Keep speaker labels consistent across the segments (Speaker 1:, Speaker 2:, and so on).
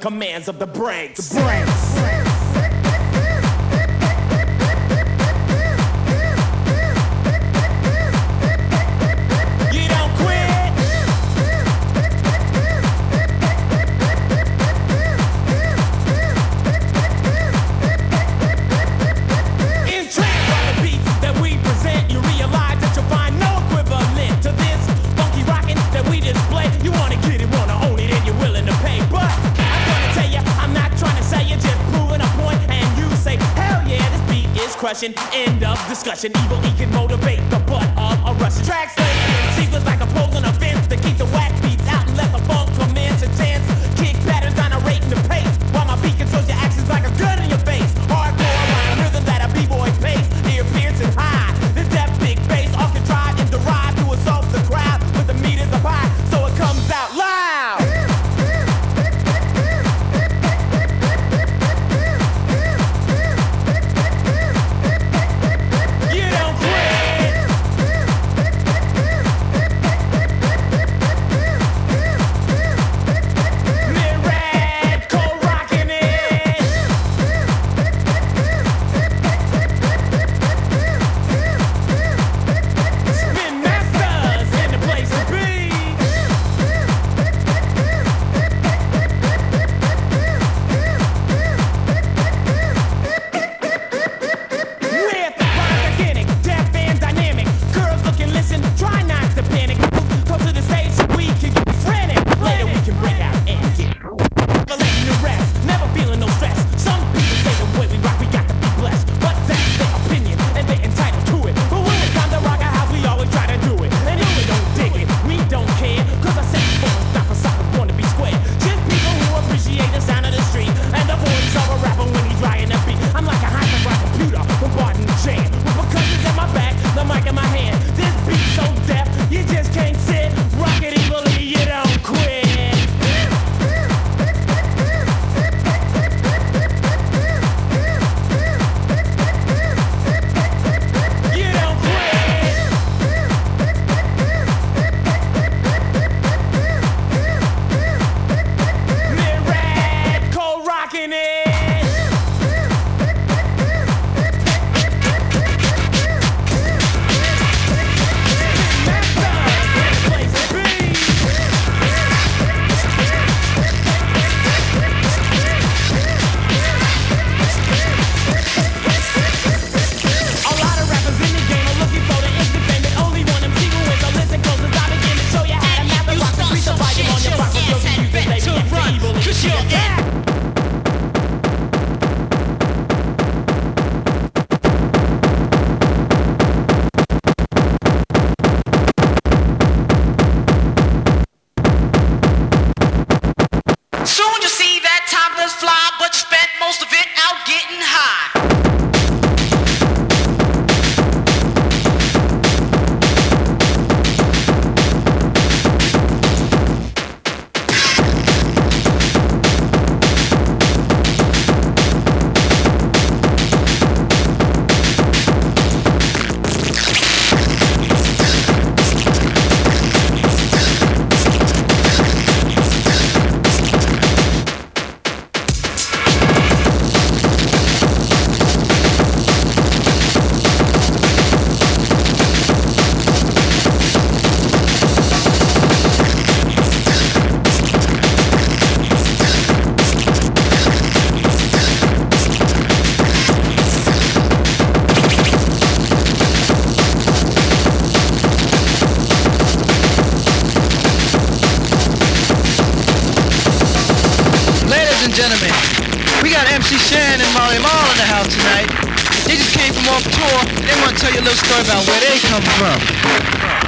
Speaker 1: commands of the brakes. The brakes. discussion, evil,
Speaker 2: eking mode. story about where they come from.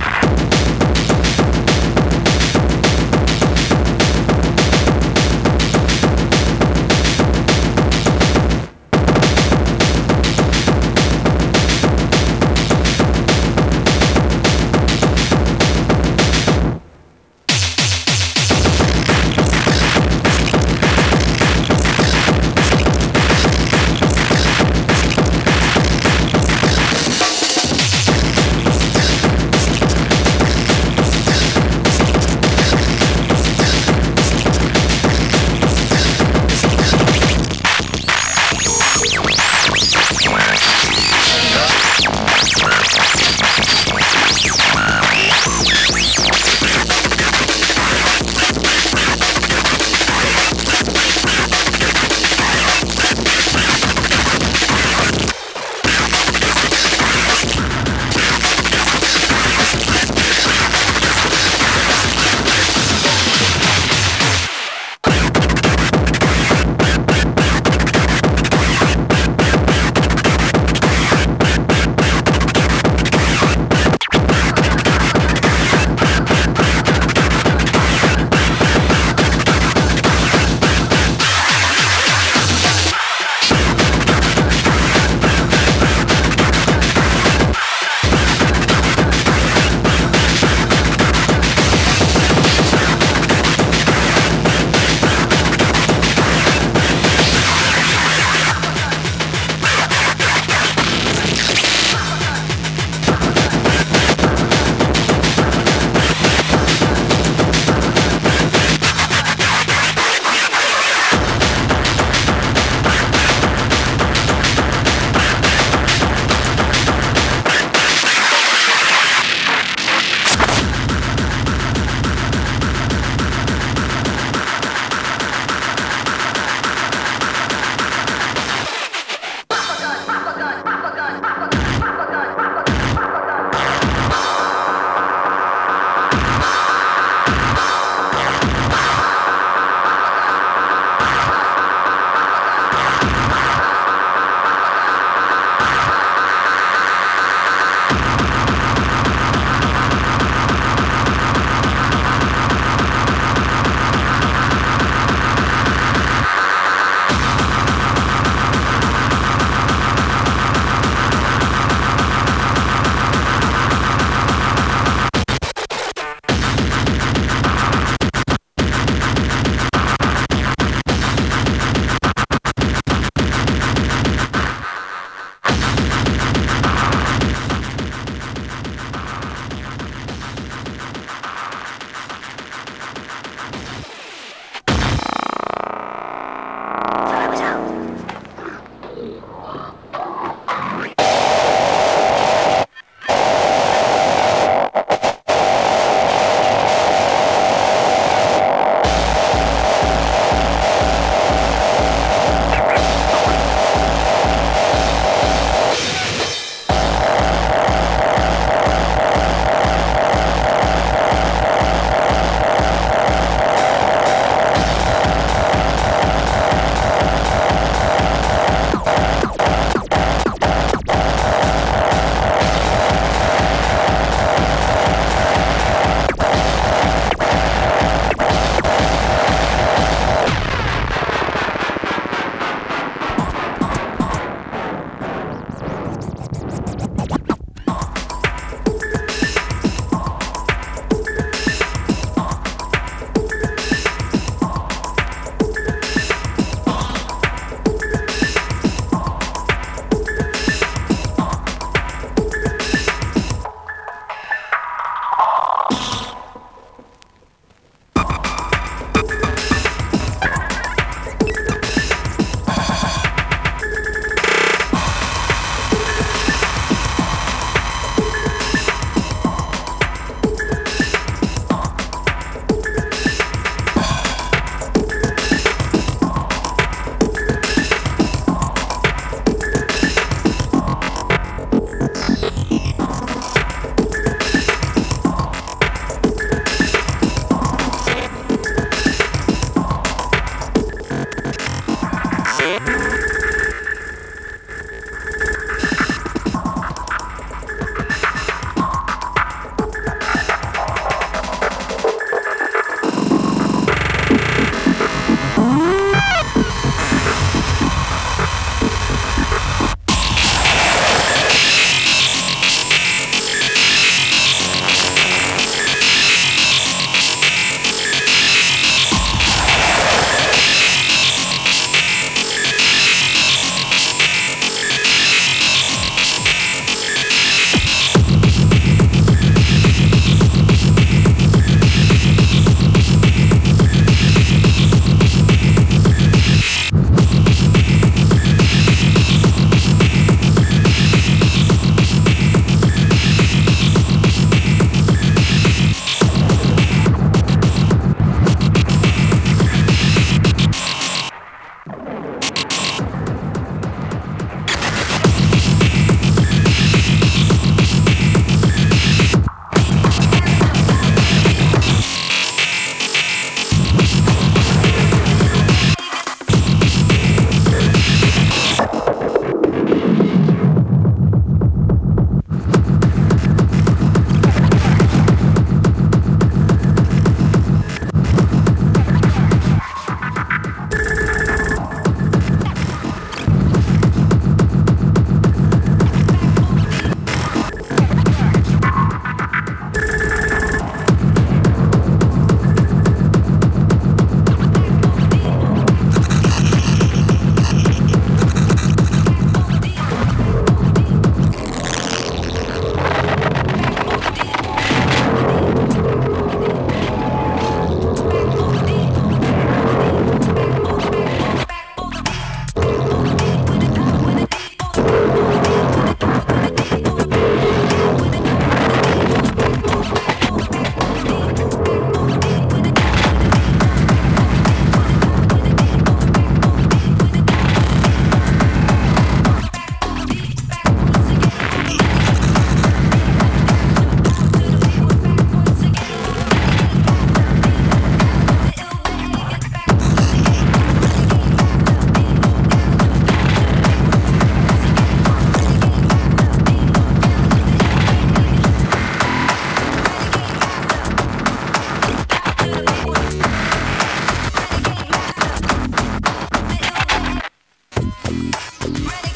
Speaker 3: Ready?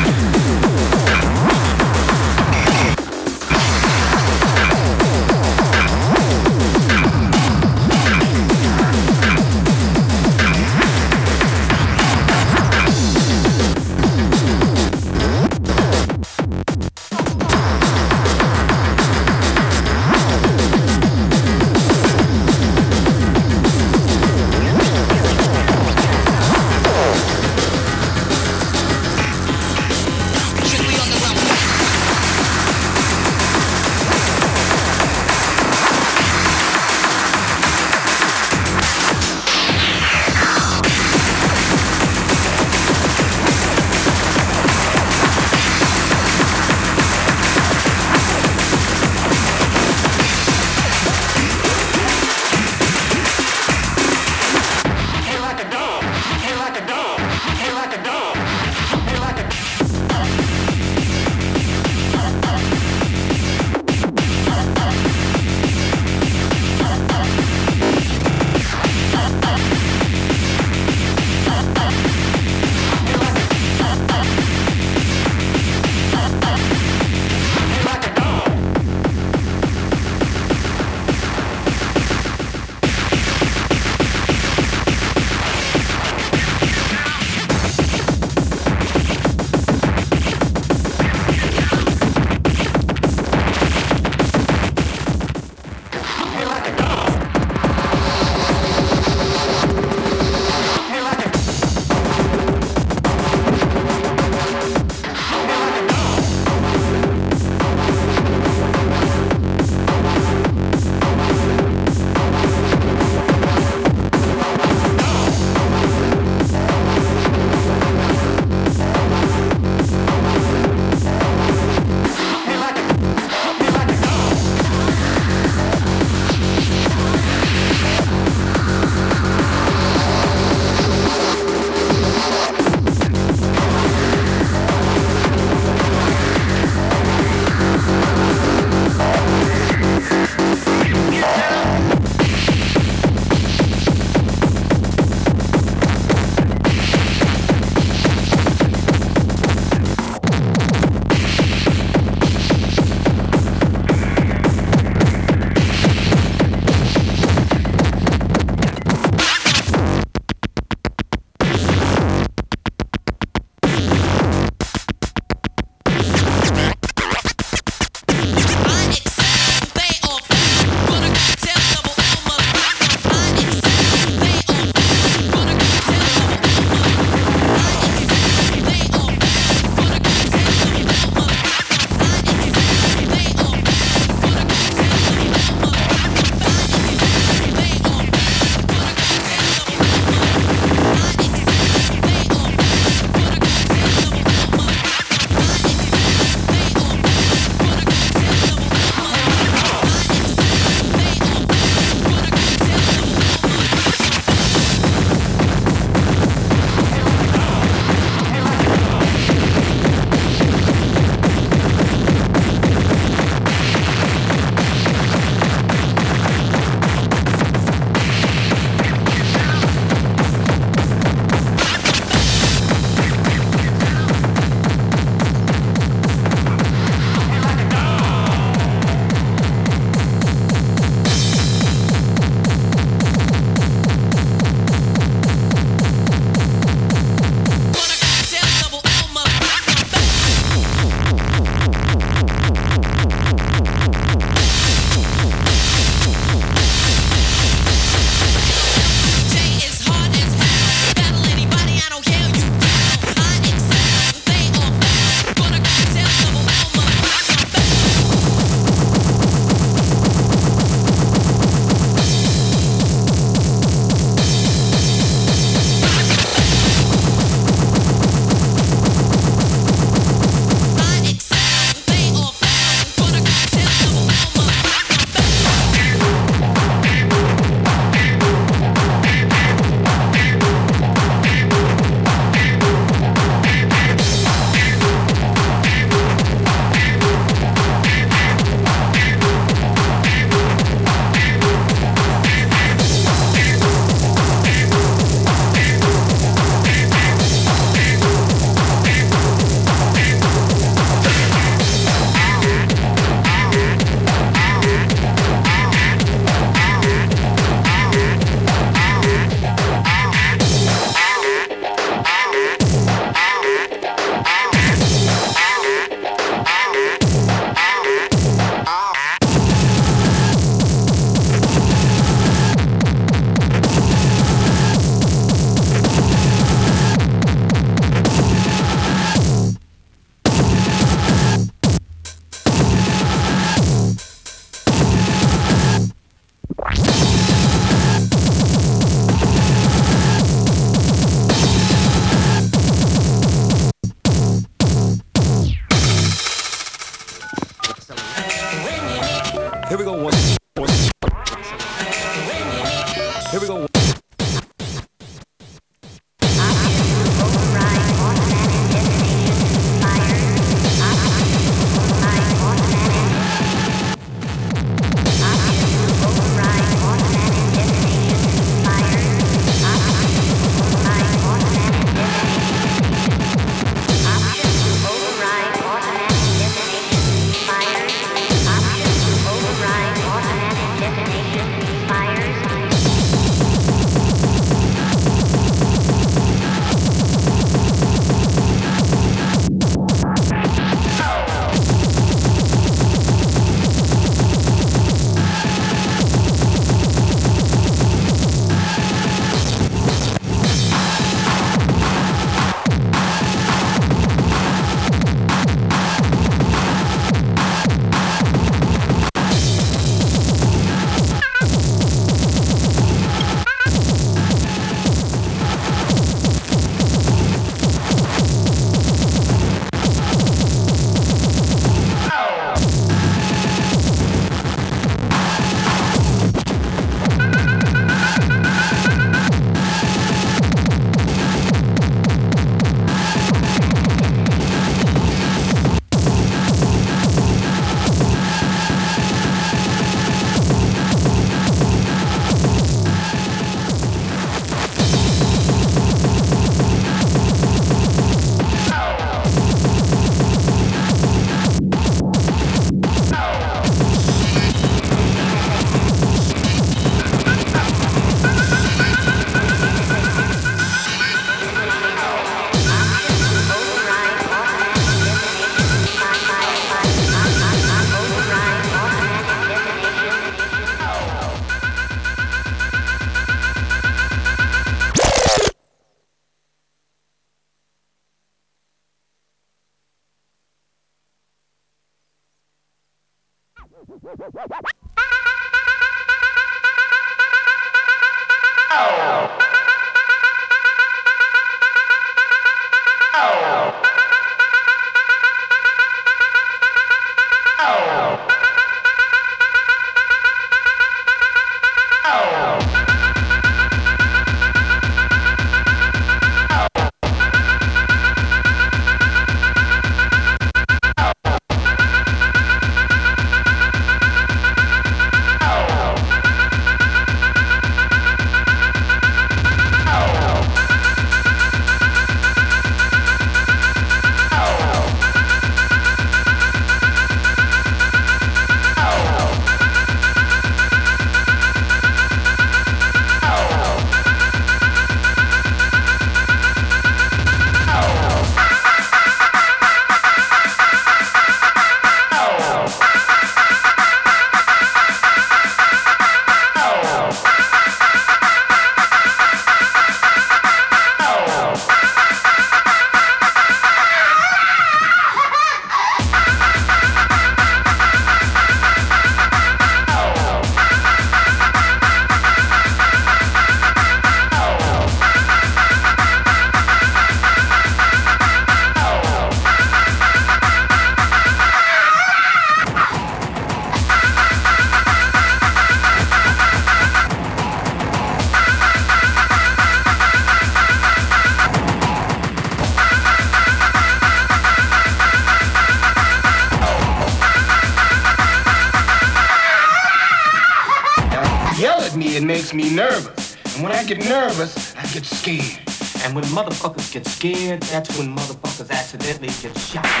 Speaker 3: And when
Speaker 2: motherfuckers get scared, that's when motherfuckers accidentally get shot.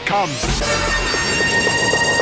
Speaker 4: it
Speaker 5: comes.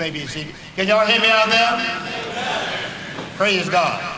Speaker 2: may be seated. Can y'all hear me out there? Praise God.